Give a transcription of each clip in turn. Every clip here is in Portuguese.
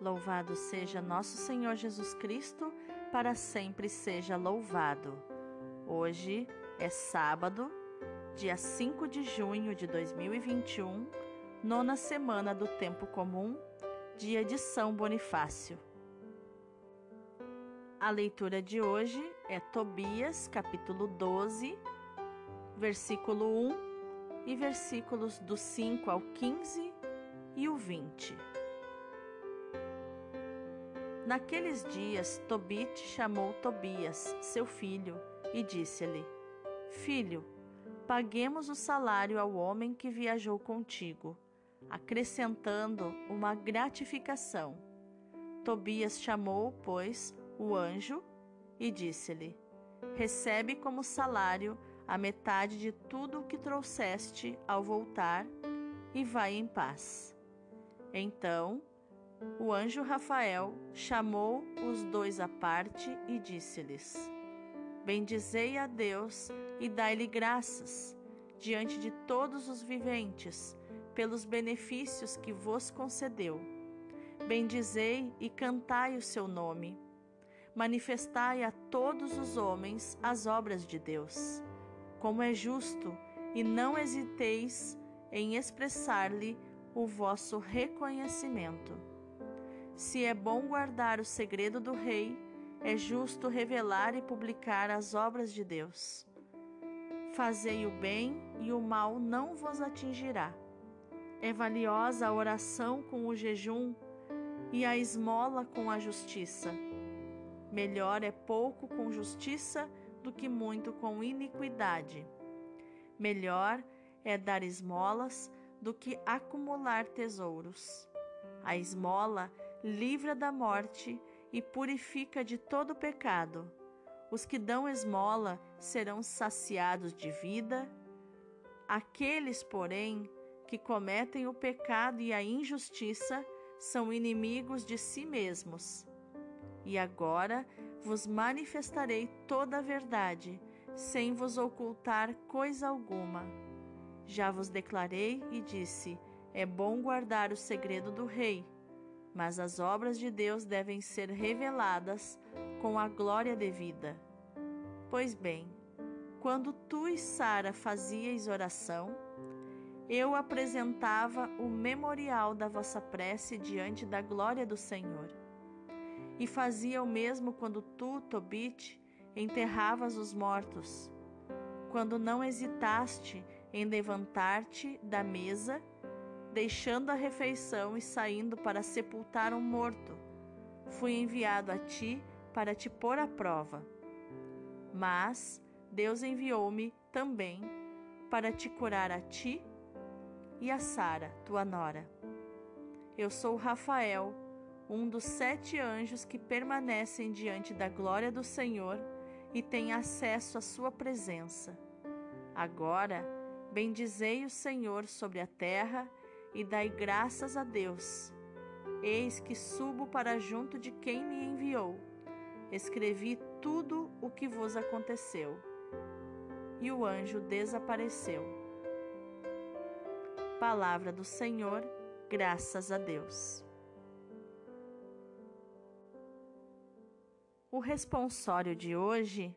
Louvado seja nosso Senhor Jesus Cristo, para sempre seja louvado. Hoje é sábado, dia 5 de junho de 2021, nona semana do Tempo Comum, dia de São Bonifácio. A leitura de hoje é Tobias, capítulo 12, versículo 1 e versículos do 5 ao 15 e o 20. Naqueles dias, Tobit chamou Tobias, seu filho, e disse-lhe: Filho, paguemos o salário ao homem que viajou contigo, acrescentando uma gratificação. Tobias chamou, pois, o anjo e disse-lhe: Recebe como salário a metade de tudo o que trouxeste ao voltar e vai em paz. Então, o anjo Rafael chamou os dois à parte e disse-lhes: Bendizei a Deus e dai-lhe graças diante de todos os viventes pelos benefícios que vos concedeu. Bendizei e cantai o seu nome. Manifestai a todos os homens as obras de Deus. Como é justo, e não hesiteis em expressar-lhe o vosso reconhecimento. Se é bom guardar o segredo do rei, é justo revelar e publicar as obras de Deus. Fazei o bem e o mal não vos atingirá. É valiosa a oração com o jejum e a esmola com a justiça. Melhor é pouco com justiça do que muito com iniquidade. Melhor é dar esmolas do que acumular tesouros. A esmola é livra da morte e purifica de todo pecado. Os que dão esmola serão saciados de vida. Aqueles, porém, que cometem o pecado e a injustiça são inimigos de si mesmos. E agora vos manifestarei toda a verdade, sem vos ocultar coisa alguma. Já vos declarei e disse: é bom guardar o segredo do rei mas as obras de Deus devem ser reveladas com a glória devida. Pois bem, quando tu e Sara fazieis oração, eu apresentava o memorial da vossa prece diante da glória do Senhor. E fazia o mesmo quando tu, Tobit, enterravas os mortos, quando não hesitaste em levantar-te da mesa deixando a refeição e saindo para sepultar um morto. Fui enviado a ti para te pôr à prova. Mas Deus enviou-me também para te curar a ti e a Sara, tua nora. Eu sou Rafael, um dos sete anjos que permanecem diante da glória do Senhor e tem acesso à sua presença. Agora, bendizei o Senhor sobre a terra e dai graças a Deus. Eis que subo para junto de quem me enviou. Escrevi tudo o que vos aconteceu. E o anjo desapareceu. Palavra do Senhor, graças a Deus. O responsório de hoje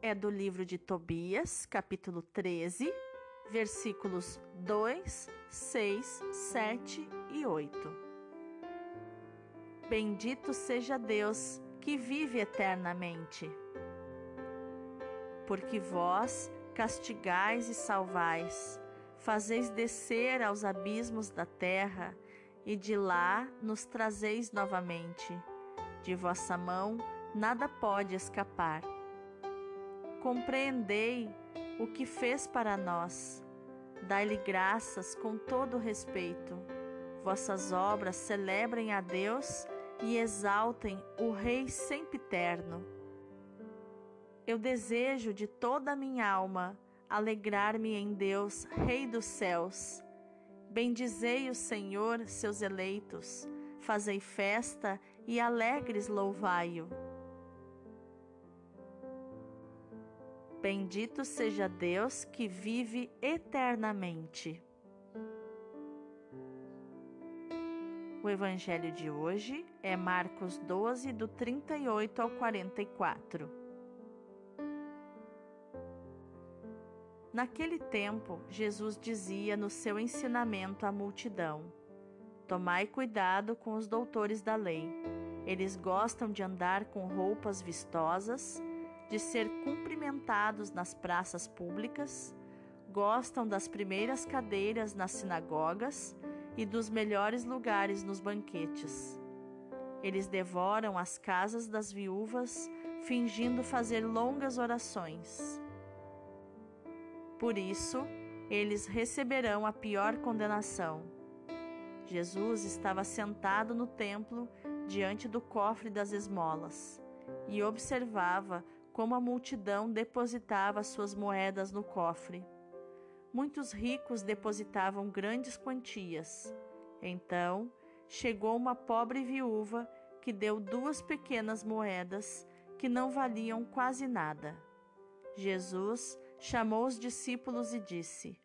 é do livro de Tobias, capítulo 13 versículos 2, 6, 7 e 8. Bendito seja Deus que vive eternamente. Porque vós castigais e salvais, fazeis descer aos abismos da terra, e de lá nos trazeis novamente. De vossa mão nada pode escapar. Compreendei o que fez para nós. Dai-lhe graças com todo respeito. Vossas obras celebrem a Deus e exaltem o Rei sempre terno. Eu desejo de toda a minha alma alegrar-me em Deus, Rei dos céus. Bendizei o Senhor, seus eleitos, fazei festa e alegres louvai-o. Bendito seja Deus que vive eternamente. O evangelho de hoje é Marcos 12, do 38 ao 44. Naquele tempo, Jesus dizia no seu ensinamento à multidão: Tomai cuidado com os doutores da lei. Eles gostam de andar com roupas vistosas, de ser cumprimentados nas praças públicas, gostam das primeiras cadeiras nas sinagogas e dos melhores lugares nos banquetes. Eles devoram as casas das viúvas, fingindo fazer longas orações. Por isso, eles receberão a pior condenação. Jesus estava sentado no templo diante do cofre das esmolas e observava como a multidão depositava suas moedas no cofre. Muitos ricos depositavam grandes quantias. Então chegou uma pobre viúva que deu duas pequenas moedas que não valiam quase nada. Jesus chamou os discípulos e disse: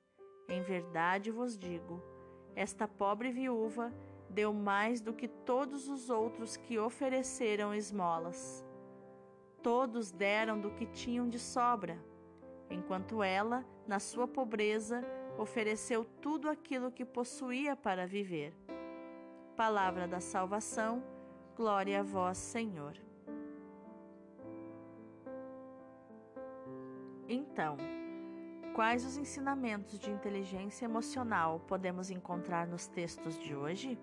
Em verdade vos digo, esta pobre viúva deu mais do que todos os outros que ofereceram esmolas. Todos deram do que tinham de sobra, enquanto ela na sua pobreza, ofereceu tudo aquilo que possuía para viver. Palavra da salvação, glória a vós, Senhor. Então, quais os ensinamentos de inteligência emocional podemos encontrar nos textos de hoje?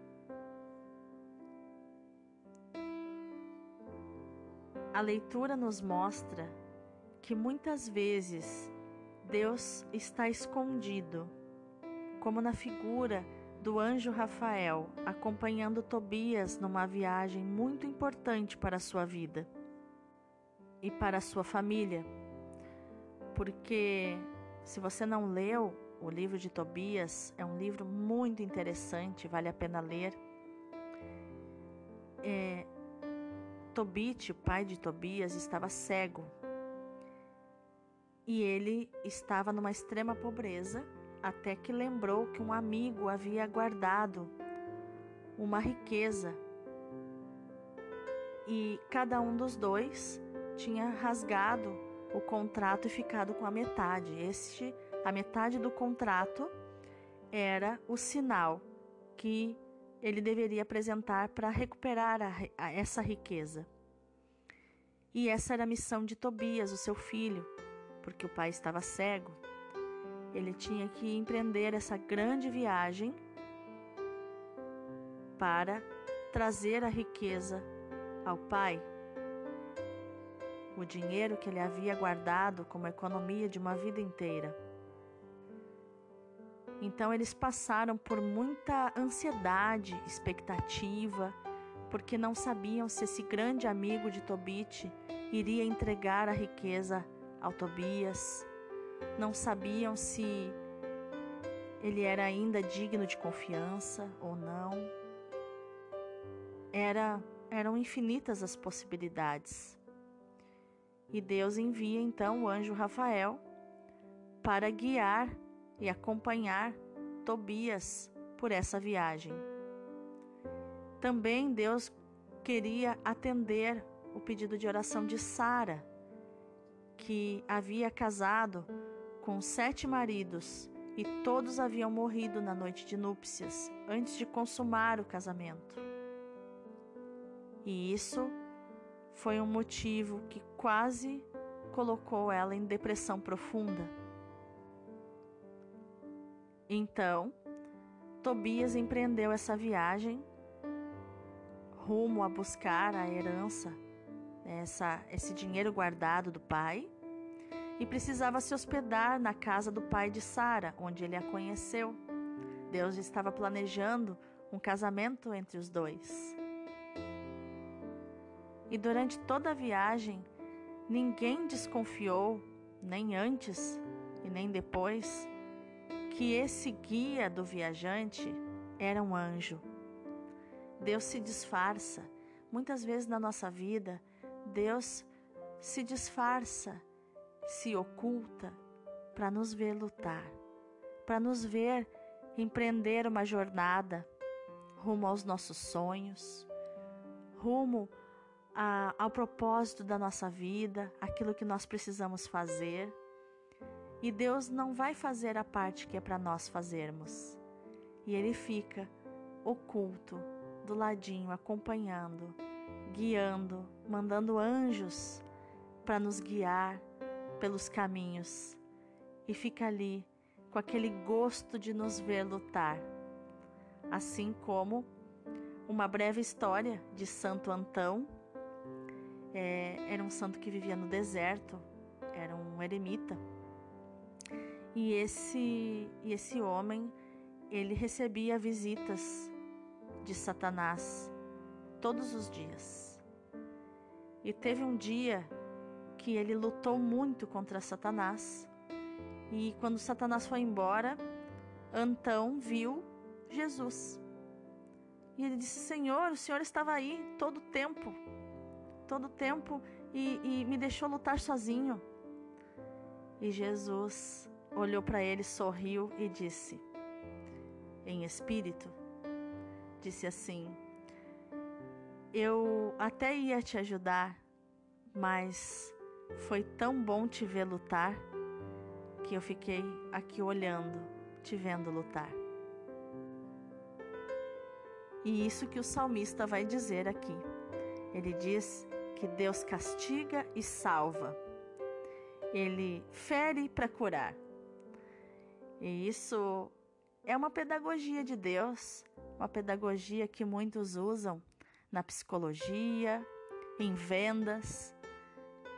Leitura nos mostra que muitas vezes Deus está escondido, como na figura do anjo Rafael acompanhando Tobias numa viagem muito importante para sua vida e para sua família. Porque se você não leu o livro de Tobias, é um livro muito interessante, vale a pena ler. É, Tobit, o pai de Tobias, estava cego e ele estava numa extrema pobreza, até que lembrou que um amigo havia guardado uma riqueza. E cada um dos dois tinha rasgado o contrato e ficado com a metade. Este, a metade do contrato era o sinal que ele deveria apresentar para recuperar a, a, essa riqueza. E essa era a missão de Tobias, o seu filho, porque o pai estava cego, ele tinha que empreender essa grande viagem para trazer a riqueza ao pai. O dinheiro que ele havia guardado como economia de uma vida inteira. Então eles passaram por muita ansiedade, expectativa, porque não sabiam se esse grande amigo de Tobit iria entregar a riqueza ao Tobias, não sabiam se ele era ainda digno de confiança ou não. Era, eram infinitas as possibilidades. E Deus envia então o anjo Rafael para guiar e acompanhar Tobias por essa viagem. Também Deus queria atender o pedido de oração de Sara, que havia casado com sete maridos e todos haviam morrido na noite de núpcias, antes de consumar o casamento. E isso foi um motivo que quase colocou ela em depressão profunda. Então, Tobias empreendeu essa viagem rumo a buscar a herança, essa, esse dinheiro guardado do pai, e precisava se hospedar na casa do pai de Sara, onde ele a conheceu. Deus estava planejando um casamento entre os dois. E durante toda a viagem, ninguém desconfiou, nem antes e nem depois, que esse guia do viajante era um anjo. Deus se disfarça. Muitas vezes na nossa vida, Deus se disfarça se oculta para nos ver lutar, para nos ver empreender uma jornada rumo aos nossos sonhos, rumo a, ao propósito da nossa vida, aquilo que nós precisamos fazer. E Deus não vai fazer a parte que é para nós fazermos. E Ele fica oculto, do ladinho, acompanhando, guiando, mandando anjos para nos guiar pelos caminhos. E fica ali com aquele gosto de nos ver lutar. Assim como uma breve história de Santo Antão. É, era um santo que vivia no deserto, era um eremita e esse, e esse homem, ele recebia visitas de Satanás todos os dias. E teve um dia que ele lutou muito contra Satanás. E quando Satanás foi embora, Antão viu Jesus. E ele disse: Senhor, o Senhor estava aí todo o tempo, todo o tempo, e, e me deixou lutar sozinho. E Jesus olhou para ele, sorriu e disse, em espírito, disse assim: Eu até ia te ajudar, mas foi tão bom te ver lutar que eu fiquei aqui olhando, te vendo lutar. E isso que o salmista vai dizer aqui. Ele diz que Deus castiga e salva. Ele fere para curar. E isso é uma pedagogia de Deus, uma pedagogia que muitos usam na psicologia, em vendas.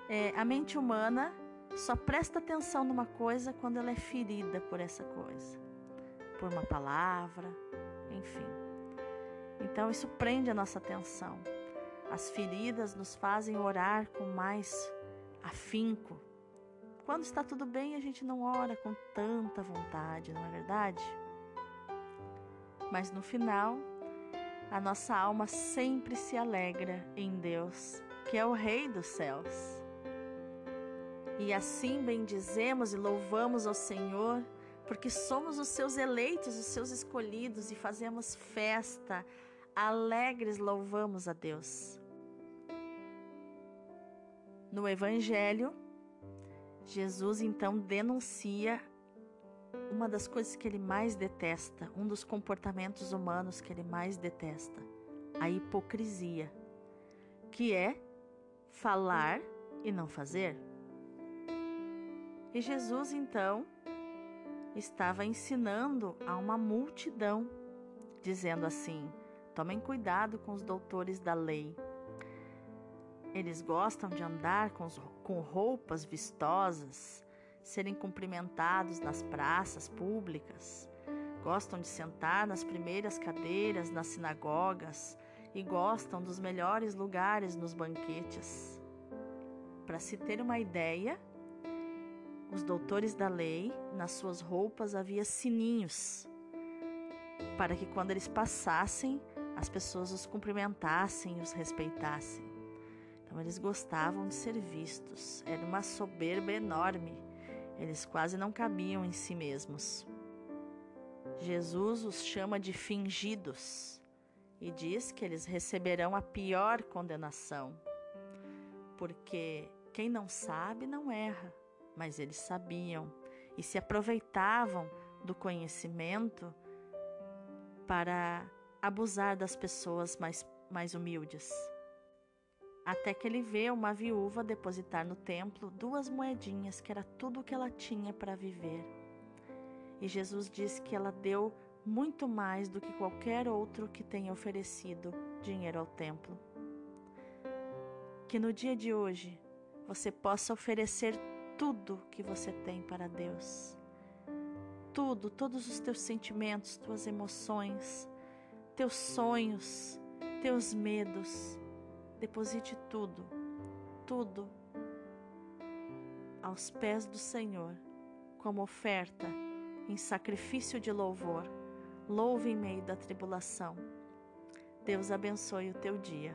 É, a mente humana só presta atenção numa coisa quando ela é ferida por essa coisa, por uma palavra, enfim. Então isso prende a nossa atenção. As feridas nos fazem orar com mais afinco, quando está tudo bem, a gente não ora com tanta vontade, não é verdade? Mas no final, a nossa alma sempre se alegra em Deus, que é o Rei dos céus. E assim bendizemos e louvamos ao Senhor, porque somos os seus eleitos, os seus escolhidos e fazemos festa, alegres louvamos a Deus. No Evangelho, Jesus então denuncia uma das coisas que ele mais detesta, um dos comportamentos humanos que ele mais detesta, a hipocrisia, que é falar e não fazer. E Jesus então estava ensinando a uma multidão, dizendo assim: tomem cuidado com os doutores da lei eles gostam de andar com, com roupas vistosas, serem cumprimentados nas praças públicas, gostam de sentar nas primeiras cadeiras nas sinagogas e gostam dos melhores lugares nos banquetes. Para se ter uma ideia, os doutores da lei, nas suas roupas havia sininhos, para que quando eles passassem, as pessoas os cumprimentassem e os respeitassem. Então eles gostavam de ser vistos. Era uma soberba enorme. Eles quase não cabiam em si mesmos. Jesus os chama de fingidos e diz que eles receberão a pior condenação. Porque quem não sabe não erra, mas eles sabiam e se aproveitavam do conhecimento para abusar das pessoas mais, mais humildes até que ele vê uma viúva depositar no templo duas moedinhas, que era tudo o que ela tinha para viver. E Jesus diz que ela deu muito mais do que qualquer outro que tenha oferecido dinheiro ao templo. Que no dia de hoje você possa oferecer tudo que você tem para Deus. Tudo, todos os teus sentimentos, tuas emoções, teus sonhos, teus medos Deposite tudo, tudo aos pés do Senhor, como oferta em sacrifício de louvor. Louve em meio da tribulação. Deus abençoe o teu dia.